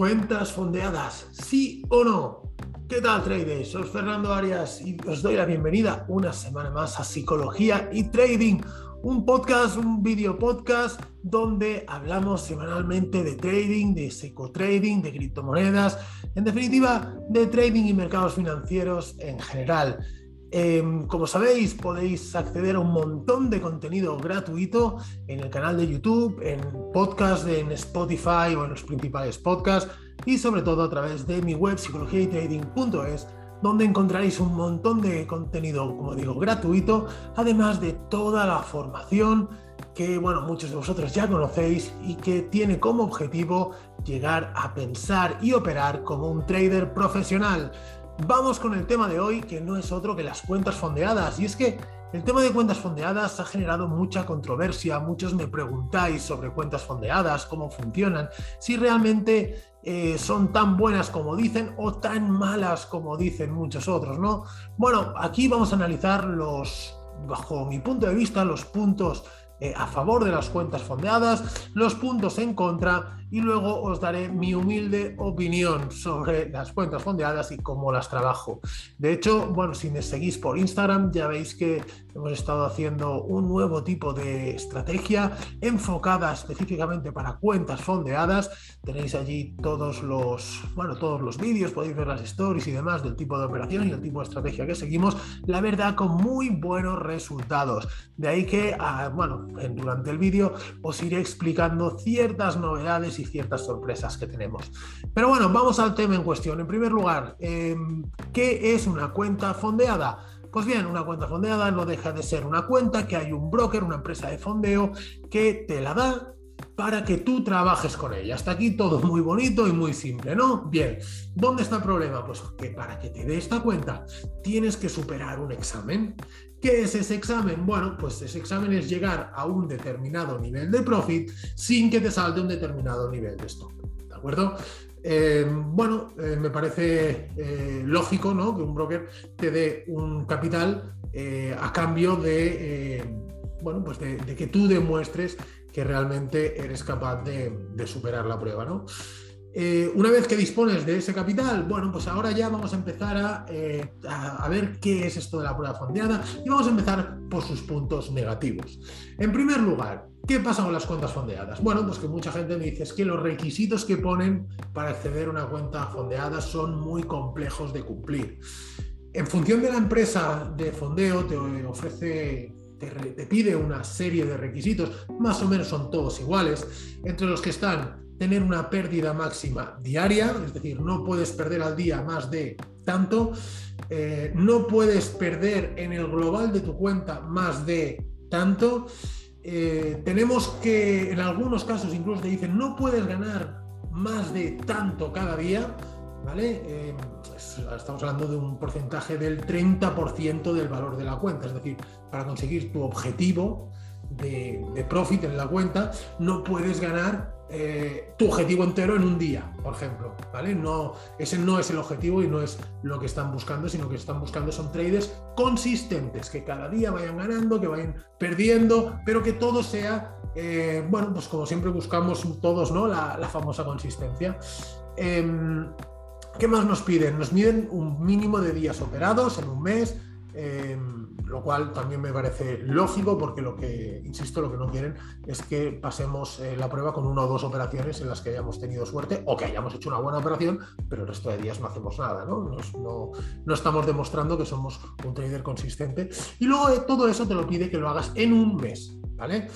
Cuentas fondeadas, sí o no. ¿Qué tal, traders? Soy Fernando Arias y os doy la bienvenida una semana más a Psicología y Trading, un podcast, un video podcast donde hablamos semanalmente de trading, de psicotrading, de criptomonedas, en definitiva, de trading y mercados financieros en general. Em, como sabéis, podéis acceder a un montón de contenido gratuito en el canal de YouTube, en podcast, en Spotify o en los principales podcasts y sobre todo a través de mi web psicologiaytrading.es donde encontraréis un montón de contenido, como digo, gratuito, además de toda la formación que, bueno, muchos de vosotros ya conocéis y que tiene como objetivo llegar a pensar y operar como un trader profesional. Vamos con el tema de hoy, que no es otro que las cuentas fondeadas. Y es que el tema de cuentas fondeadas ha generado mucha controversia. Muchos me preguntáis sobre cuentas fondeadas, cómo funcionan, si realmente eh, son tan buenas como dicen o tan malas como dicen muchos otros, ¿no? Bueno, aquí vamos a analizar los, bajo mi punto de vista, los puntos eh, a favor de las cuentas fondeadas, los puntos en contra y luego os daré mi humilde opinión sobre las cuentas fondeadas y cómo las trabajo. De hecho, bueno, si me seguís por Instagram ya veis que hemos estado haciendo un nuevo tipo de estrategia enfocada específicamente para cuentas fondeadas. Tenéis allí todos los, bueno, todos los vídeos, podéis ver las stories y demás del tipo de operación y el tipo de estrategia que seguimos. La verdad, con muy buenos resultados. De ahí que, ah, bueno, durante el vídeo os iré explicando ciertas novedades ciertas sorpresas que tenemos. Pero bueno, vamos al tema en cuestión. En primer lugar, em, ¿qué es una cuenta fondeada? Pues bien, una cuenta fondeada no deja de ser una cuenta que hay un broker, una empresa de fondeo, que te la da para que tú trabajes con ella. Hasta aquí todo muy bonito y muy simple, ¿no? Bien, ¿dónde está el problema? Pues que para que te dé esta cuenta tienes que superar un examen. ¿Qué es ese examen? Bueno, pues ese examen es llegar a un determinado nivel de profit sin que te salte un determinado nivel de stock. ¿De acuerdo? Eh, bueno, eh, me parece eh, lógico ¿no? que un broker te dé un capital a cambio de, bueno, pues de, que tú demuestres que realmente eres capaz de, superar la prueba. ¿no? Eh, una vez que dispones de ese capital, bueno, pues ahora ya vamos a empezar eh, a, ver qué es esto de la prueba fondeada y vamos a empezar por sus puntos negativos. En primer lugar, ¿qué pasa con las cuentas fondeadas? Bueno, pues que mucha gente me dice es que los requisitos que ponen para acceder a una cuenta fondeada son muy complejos de cumplir. En función de la empresa de fondeo, te ofrece te pide una serie de requisitos, más o menos son todos iguales, entre los que están tener una pérdida máxima diaria, es decir, no puedes perder al día más de tanto, eh, no puedes perder en el global de tu cuenta más de tanto. Eh, tenemos que, en algunos casos incluso te dicen, no puedes ganar más de tanto cada día, ¿vale? Eh, estamos hablando de un porcentaje del 30% del valor de la cuenta, es decir, para conseguir tu objetivo de, de profit en la cuenta, no puedes ganar eh, tu objetivo entero en un día, por ejemplo, ¿vale? No, ese no es el objetivo y no es lo que están buscando, sino que están buscando son traders consistentes, que cada día vayan ganando, que vayan perdiendo, pero que todo sea, eh, bueno, pues como siempre buscamos todos, ¿no? La, famosa consistencia. Em, ¿Qué más nos piden? Nos piden un mínimo de días operados en un mes. Em, lo cual también me parece lógico porque lo que, insisto, lo que no quieren es que pasemos eh, la prueba con una o dos operaciones en las que hayamos tenido suerte o que hayamos hecho una buena operación, pero el resto de días no hacemos nada, ¿no? no, estamos demostrando que somos un trader consistente. Y luego todo eso te lo pide que lo hagas en un mes, ¿vale?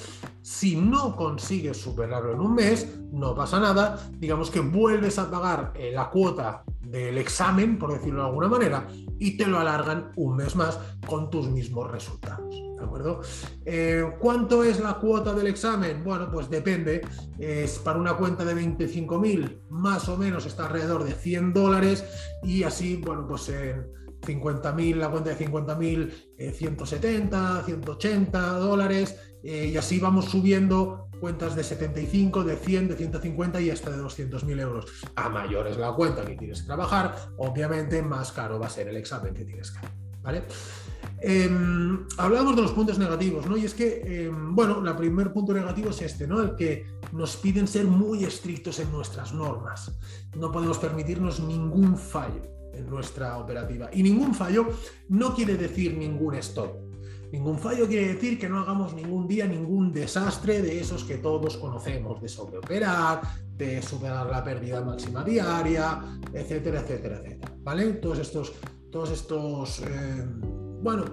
Si no consigues superarlo en un mes, no pasa nada, digamos que vuelves a pagar eh, la cuota del examen, por decirlo de alguna manera, y te lo alargan un mes más con tus mismos resultados. ¿De acuerdo? Eh, ¿Cuánto es la cuota del examen? Bueno, pues depende. Es para una cuenta de 25.000, más o menos está alrededor de 100 dólares y así, bueno, pues en 50.000, la cuenta de 50.000, 170, 180 dólares eh, y así vamos subiendo cuentas de 75, de 100, de 150 y hasta de 200.000 euros. A mayor es la cuenta que tienes que trabajar, obviamente más caro va a ser el examen que tienes que ¿vale? Em, hablábamos de los puntos negativos, ¿no? Y es que, em, bueno, el primer punto negativo es este, ¿no? El que nos piden ser muy estrictos en nuestras normas. No podemos permitirnos ningún fallo en nuestra operativa. Y ningún fallo no quiere decir ningún stop. Ningún fallo quiere decir que no hagamos ningún día ningún desastre de esos que todos conocemos, de sobreoperar, de superar la pérdida máxima diaria, etcétera, etcétera, etcétera. ¿Vale? Todos estos, todos estos, eh, bueno,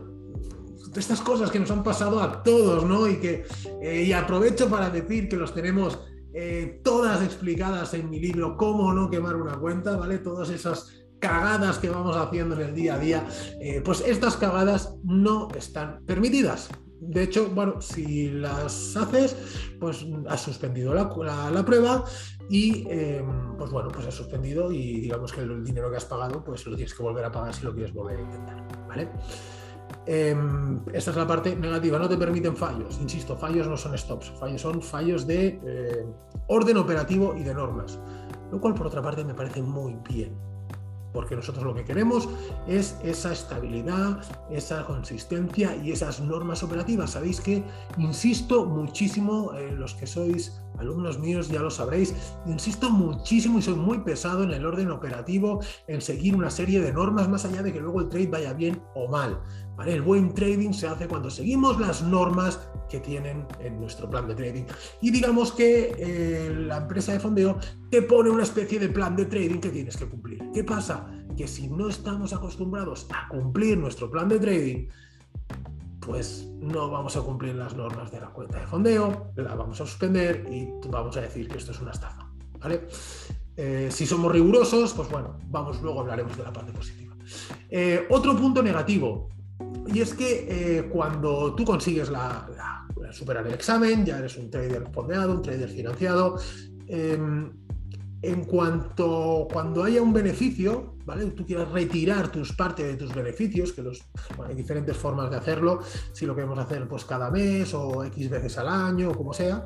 estas cosas que nos han pasado a todos, ¿no? Y que eh, y aprovecho para decir que los tenemos eh, todas explicadas en mi libro Cómo no quemar una cuenta, ¿vale? Todas esas cagadas que vamos haciendo en el día a día, eh, pues estas cagadas no están permitidas. De hecho, bueno, si las haces, pues has suspendido la, prueba y, em, pues bueno, pues has suspendido y digamos que el dinero que has pagado, pues lo tienes que volver a pagar si lo quieres volver a intentar, ¿vale? Em, esta es la parte negativa, no te permiten fallos. Insisto, fallos no son stops, fallos son fallos de eh, orden operativo y de normas. Lo cual, por otra parte, me parece muy bien porque nosotros lo que queremos es esa estabilidad, esa consistencia y esas normas operativas. Sabéis que insisto muchísimo, en los que sois alumnos míos ya lo sabréis, insisto muchísimo y soy muy pesado en el orden operativo, en seguir una serie de normas más allá de que luego el trade vaya bien o mal. El buen trading se hace cuando seguimos las normas que tienen en nuestro plan de trading. Y digamos que eh, la empresa de fondeo te pone una especie de plan de trading que tienes que cumplir. ¿Qué pasa? Que si no estamos acostumbrados a cumplir nuestro plan de trading, pues no vamos a cumplir las normas de la cuenta de fondeo, la vamos a suspender y vamos a decir que esto es una estafa. Eh, si somos rigurosos, pues bueno, vamos, luego hablaremos de la parte positiva. Eh, otro punto negativo, y es que eh, cuando tú consigues la, superar el examen, ya eres un trader fondeado, un trader financiado, em, en cuanto cuando haya un beneficio, ¿vale? Tú quieras retirar tus partes de tus beneficios, que los, hay diferentes formas de hacerlo, si lo queremos hacer pues cada mes o X veces al año o como sea,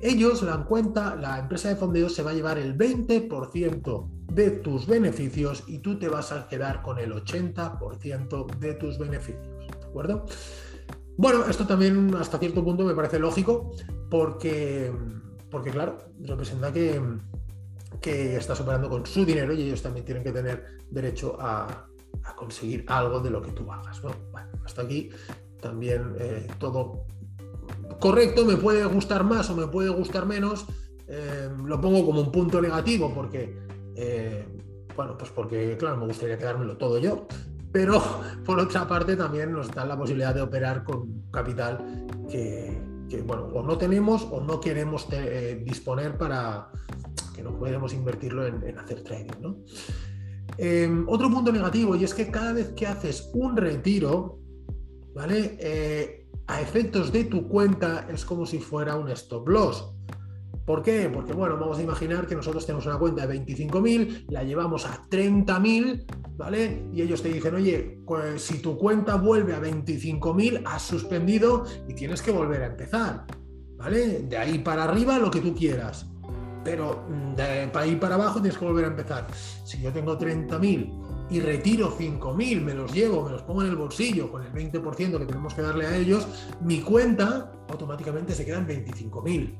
ellos dan cuenta, la empresa de fondeo se va a llevar el 20% de tus beneficios y tú te vas a quedar con el 80% de tus beneficios, ¿de acuerdo? Bueno, esto también hasta cierto punto me parece lógico porque, porque claro, representa que que estás operando con su dinero y ellos también tienen que tener derecho a, conseguir algo de lo que tú hagas. Bueno, hasta aquí también eh, todo correcto, me puede gustar más o me puede gustar menos, eh, lo pongo como un punto negativo porque, eh, bueno, pues porque, claro, me gustaría quedármelo todo yo, pero por otra parte también nos da la posibilidad de operar con capital que, bueno, o no tenemos o no queremos disponer para, no podemos invertirlo en, hacer trading. Em, otro punto negativo, y es que cada vez que haces un retiro, ¿vale? Eh, a efectos de tu cuenta es como si fuera un stop loss. ¿Por qué? Porque, bueno, vamos a imaginar que nosotros tenemos una cuenta de 25.000, la llevamos a 30.000, ¿vale? Y ellos te dicen, oye, pues si tu cuenta vuelve a 25.000, has suspendido y tienes que volver a empezar, ¿vale? De ahí para arriba lo que tú quieras pero mm, de ir para abajo tienes que volver a empezar. Si yo tengo 30.000 y retiro 5.000, me los llevo, me los pongo en el bolsillo con el 20% que tenemos que darle a ellos, mi cuenta automáticamente se queda en 25.000.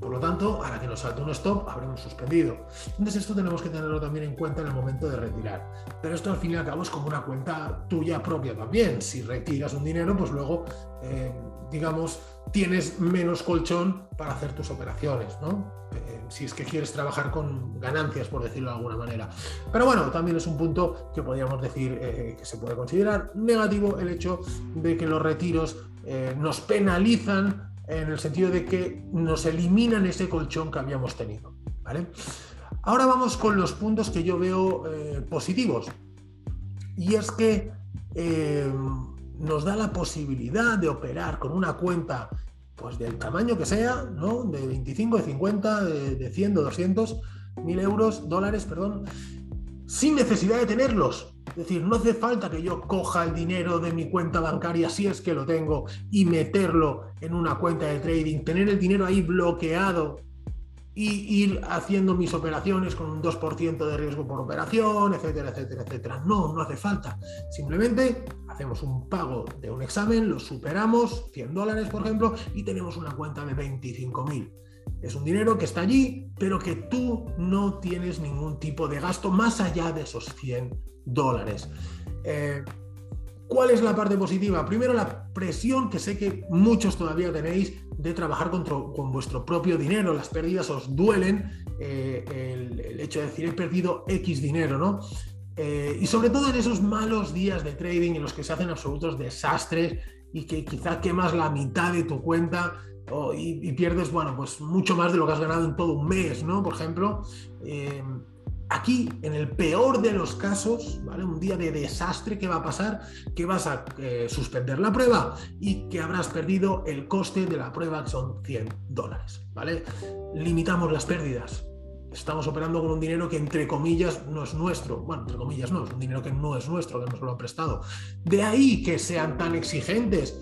Por lo tanto, a la que nos salte un stop, habremos suspendido. Entonces, esto tenemos que tenerlo también en cuenta en el momento de retirar. Pero esto al fin y al cabo es como una cuenta tuya propia también. Si retiras un dinero, pues luego, eh, digamos, tienes menos colchón para hacer tus operaciones, ¿no? Eh, si es que quieres trabajar con ganancias, por decirlo de alguna manera. Pero bueno, también es un punto que podríamos decir eh, que se puede considerar negativo el hecho de que los retiros nos penalizan en el sentido de que nos eliminan ese colchón que habíamos tenido. Ahora vamos con los puntos que yo veo eh, positivos. Y es que eh, nos da la posibilidad de operar con una cuenta pues del tamaño que sea, ¿no? De 25, de 50, de, de 100, de 200 mil euros, dólares, perdón, sin necesidad de tenerlos. Es decir, no hace falta que yo coja el dinero de mi cuenta bancaria, si es que lo tengo, y meterlo en una cuenta de trading, tener el dinero ahí bloqueado y ir haciendo mis operaciones con un 2% de riesgo por operación, etcétera, etcétera, etcétera. No, no hace falta. Simplemente hacemos un pago de un examen, lo superamos, 100 dólares, por ejemplo, y tenemos una cuenta de 25.000. Es un dinero que está allí, pero que tú no tienes ningún tipo de gasto más allá de esos 100 dólares. Eh, ¿Cuál es la parte positiva? Primero, la presión que sé que muchos todavía tenéis de trabajar con, con vuestro propio dinero. Las pérdidas os duelen. Eh, el, hecho de decir he perdido X dinero, ¿no? Eh, y sobre todo en esos malos días de trading en los que se hacen absolutos desastres y que quizá quemas la mitad de tu cuenta y, pierdes, bueno, pues mucho más de lo que has ganado en todo un mes, ¿no? Por ejemplo. Eh, Aquí, en el peor de los casos. Un día de desastre, ¿qué va a pasar? Que vas a eh, suspender la prueba y que habrás perdido el coste de la prueba, que son 100 dólares, ¿vale? Limitamos las pérdidas. Estamos operando con un dinero que, entre comillas, no es nuestro. Bueno, entre comillas no, es un dinero que no es nuestro, que nos lo han prestado. De ahí que sean tan exigentes.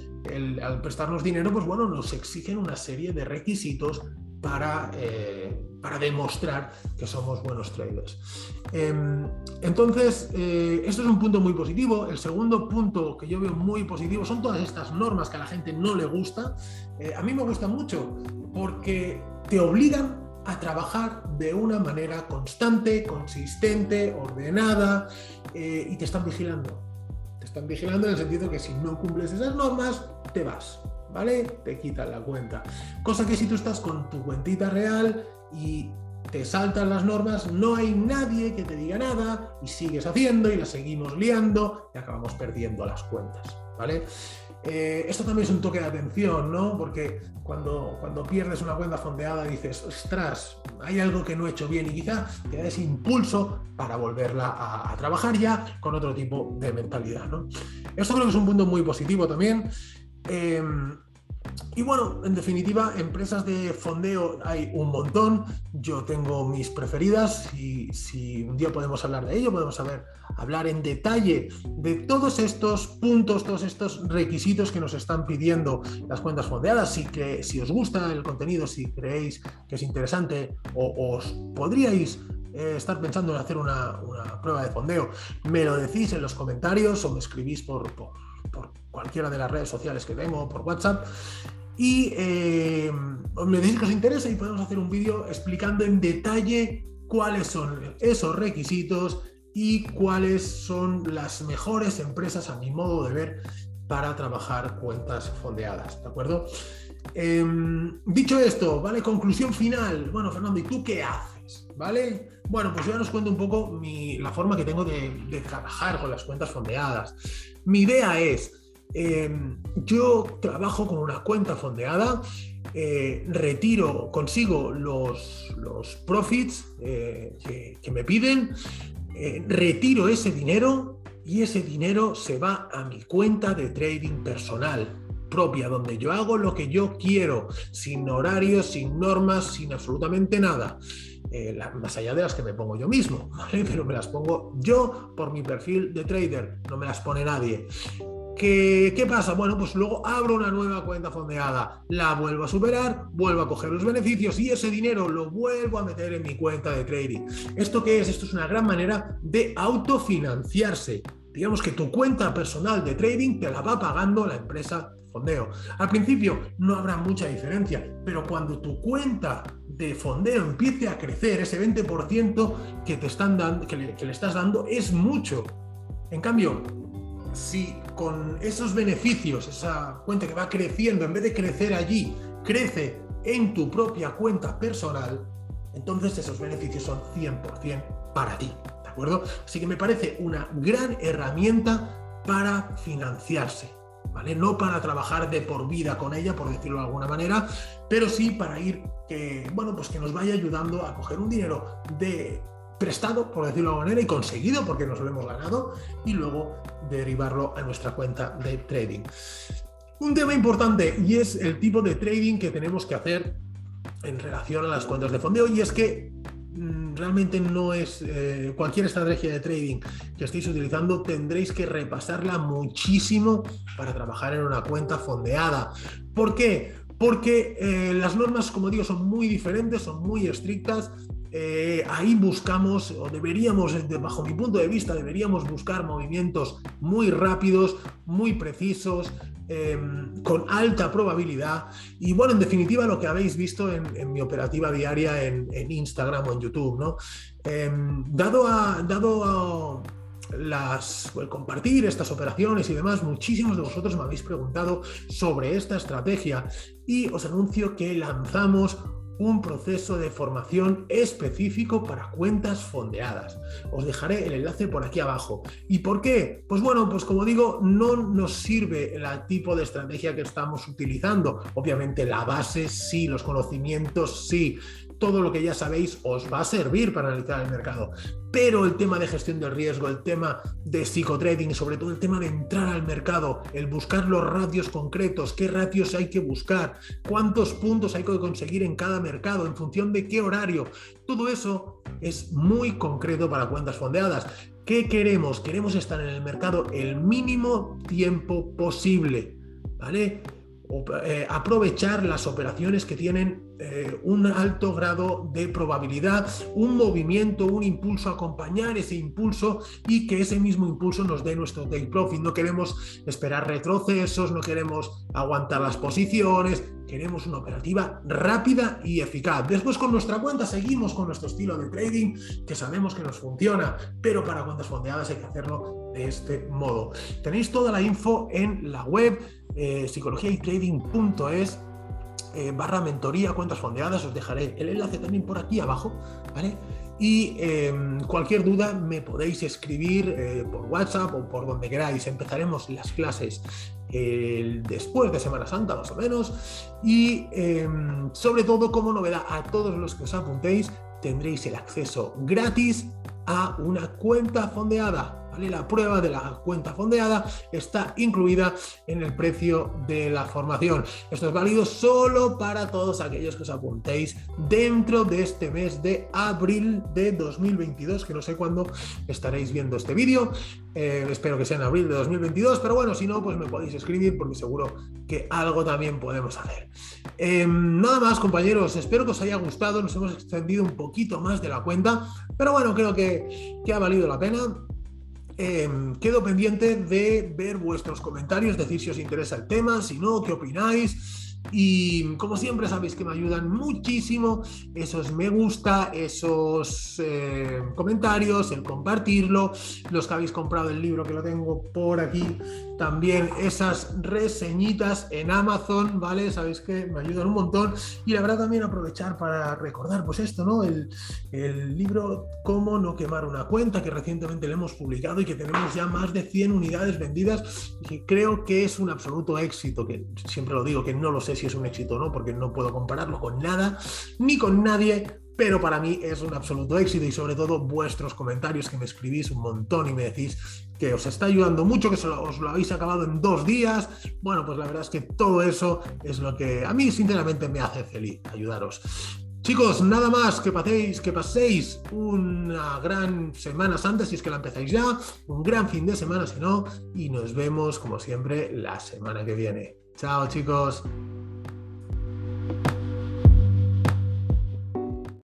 al prestarnos dinero, pues bueno, nos exigen una serie de requisitos para, eh, para demostrar que somos buenos traders. Em, entonces, eh, esto es un punto muy positivo. El segundo punto que yo veo muy positivo son todas estas normas que a la gente no le gusta. Eh, a mí me gustan mucho porque te obligan a trabajar de una manera constante, consistente, ordenada y te están vigilando. Te están vigilando en el sentido que si no cumples esas normas, te vas. ¿Vale? Te quitan la cuenta. Cosa que si tú estás con tu cuentita real y te saltan las normas, no hay nadie que te diga nada y sigues haciendo y la seguimos liando y acabamos perdiendo las cuentas, ¿vale? Eh, esto también es un toque de atención, ¿no? Porque cuando, cuando pierdes una cuenta fondeada dices, ostras, hay algo que no he hecho bien y quizá te da ese impulso para volverla a, trabajar ya con otro tipo de mentalidad, ¿no? Esto creo que es un punto muy positivo también. Em, y bueno, en definitiva, empresas de fondeo hay un montón. Yo tengo mis preferidas y si un día podemos hablar de ello, podemos hablar en detalle de todos estos puntos, todos estos requisitos que nos están pidiendo las cuentas fondeadas. Si, que, si os gusta el contenido, si creéis que es interesante o os podríais eh, estar pensando en hacer una, prueba de fondeo, me lo decís en los comentarios o me escribís por, por, cualquiera de las redes sociales que tengo, por WhatsApp. Y eh, me decís que os interesa y podemos hacer un vídeo explicando en detalle cuáles son esos requisitos y cuáles son las mejores empresas, a mi modo de ver, para trabajar cuentas fondeadas. ¿De acuerdo? Em, dicho esto, ¿vale? Conclusión final. Bueno, Fernando, ¿y tú qué haces? ¿Vale? Bueno, pues yo os cuento un poco la forma que tengo de, trabajar con las cuentas fondeadas. Mi idea es, em, yo trabajo con una cuenta fondeada, eh, retiro, consigo los, los profits eh, que, me piden, eh, retiro ese dinero y ese dinero se va a mi cuenta de trading personal propia, donde yo hago lo que yo quiero, sin horarios, sin normas, sin absolutamente nada. Eh, más allá de las que me pongo yo mismo, pero me las pongo yo por mi perfil de trader, no me las pone nadie. ¿Qué, ¿Qué, pasa? Bueno, pues luego abro una nueva cuenta fondeada, la vuelvo a superar, vuelvo a coger los beneficios y ese dinero lo vuelvo a meter en mi cuenta de trading. ¿Esto qué es? Esto es una gran manera de autofinanciarse. Digamos que tu cuenta personal de trading te la va pagando la empresa fondeo. Al principio no habrá mucha diferencia, pero cuando tu cuenta de fondeo empiece a crecer, ese 20% que, te están dando, que le estás dando es mucho. En cambio, si con esos beneficios, esa cuenta que va creciendo, en vez de crecer allí, crece en tu propia cuenta personal, entonces esos beneficios son 100% para ti. ¿De acuerdo? Así que me parece una gran herramienta para financiarse. No para trabajar de por vida con ella, por decirlo de alguna manera, pero sí para ir que, bueno, pues que nos vaya ayudando a coger un dinero de prestado, por decirlo de alguna manera, y conseguido porque nos lo hemos ganado, y luego derivarlo a nuestra cuenta de trading. Un tema importante y es el tipo de trading que tenemos que hacer en relación a las cuentas de fondeo y es que Mm, realmente no es eh, cualquier estrategia de trading que estéis utilizando, tendréis que repasarla muchísimo para trabajar en una cuenta fondeada. ¿Por qué? porque eh, las normas, como digo, son muy diferentes, son muy estrictas. Eh, ahí buscamos, o deberíamos, bajo mi punto de vista, deberíamos buscar movimientos muy rápidos, muy precisos, em, con alta probabilidad. Y bueno, en definitiva, lo que habéis visto en, mi operativa diaria en, Instagram o en YouTube, ¿no? Em, dado a, dado a las, compartir estas operaciones y demás, muchísimos de vosotros me habéis preguntado sobre esta estrategia y os anuncio que lanzamos un proceso de formación específico para cuentas fondeadas. Os dejaré el enlace por aquí abajo. ¿Y por qué? Pues bueno, pues como digo, no nos sirve el tipo de estrategia que estamos utilizando. Obviamente la base sí, los conocimientos sí, todo lo que ya sabéis os va a servir para analizar el mercado. Pero el tema de gestión del riesgo, el tema de psicotrading, sobre todo el tema de entrar al mercado, el buscar los ratios concretos, qué ratios hay que buscar, cuántos puntos hay que conseguir en cada mercado, en función de qué horario, todo eso es muy concreto para cuentas fondeadas. ¿Qué queremos? Queremos estar en el mercado el mínimo tiempo posible. ¿Vale? Eh, aprovechar las operaciones que tienen eh, un alto grado de probabilidad, un movimiento, un impulso, acompañar ese impulso y que ese mismo impulso nos dé nuestro take profit. No queremos esperar retrocesos, no queremos aguantar las posiciones, queremos una operativa rápida y eficaz. Después con nuestra cuenta seguimos con nuestro estilo de trading que sabemos que nos funciona, pero para cuentas fondeadas hay que hacerlo de este modo. Tenéis toda la info en la web eh, psicologiaytrading.es eh, barra mentoría cuentas fondeadas. Os dejaré el enlace también por aquí abajo, ¿vale? Y em, cualquier duda me podéis escribir eh, por WhatsApp o por donde queráis. Empezaremos las clases después de Semana Santa, más o menos. Y em, sobre todo, como novedad, a todos los que os apuntéis, tendréis el acceso gratis a una cuenta fondeada la prueba de la cuenta fondeada está incluida en el precio de la formación. Esto es válido solo para todos aquellos que os apuntéis dentro de este mes de abril de 2022, que no sé cuándo estaréis viendo este vídeo. Eh, espero que sea en abril de 2022, pero bueno, si no, pues me podéis escribir porque seguro que algo también podemos hacer. Em, nada más, compañeros, espero que os haya gustado. Nos hemos extendido un poquito más de la cuenta, pero bueno, creo que, que ha valido la pena. Em, quedo pendiente de ver vuestros comentarios, decir si os interesa el tema, si no, qué opináis. Y como siempre sabéis que me ayudan muchísimo esos me gusta, esos eh, comentarios, el compartirlo, los que habéis comprado el libro que lo tengo por aquí, también esas reseñitas en Amazon, ¿vale? Sabéis que me ayudan un montón y la verdad también aprovechar para recordar pues esto, ¿no? El, libro Cómo no quemar una cuenta que recientemente le hemos publicado y que tenemos ya más de 100 unidades vendidas y creo que es un absoluto éxito, que siempre lo digo, que no lo sé si es un éxito o no, porque no puedo compararlo con nada ni con nadie, pero para mí es un absoluto éxito y sobre todo vuestros comentarios que me escribís un montón y me decís que os está ayudando mucho, que os lo habéis acabado en dos días. Bueno, pues la verdad es que todo eso es lo que a mí sinceramente me hace feliz, ayudaros. Chicos, nada más que paséis, que paséis una gran Semana Santa, si es que la empezáis ya, un gran fin de semana si no, y nos vemos como siempre la semana que viene. Chao chicos.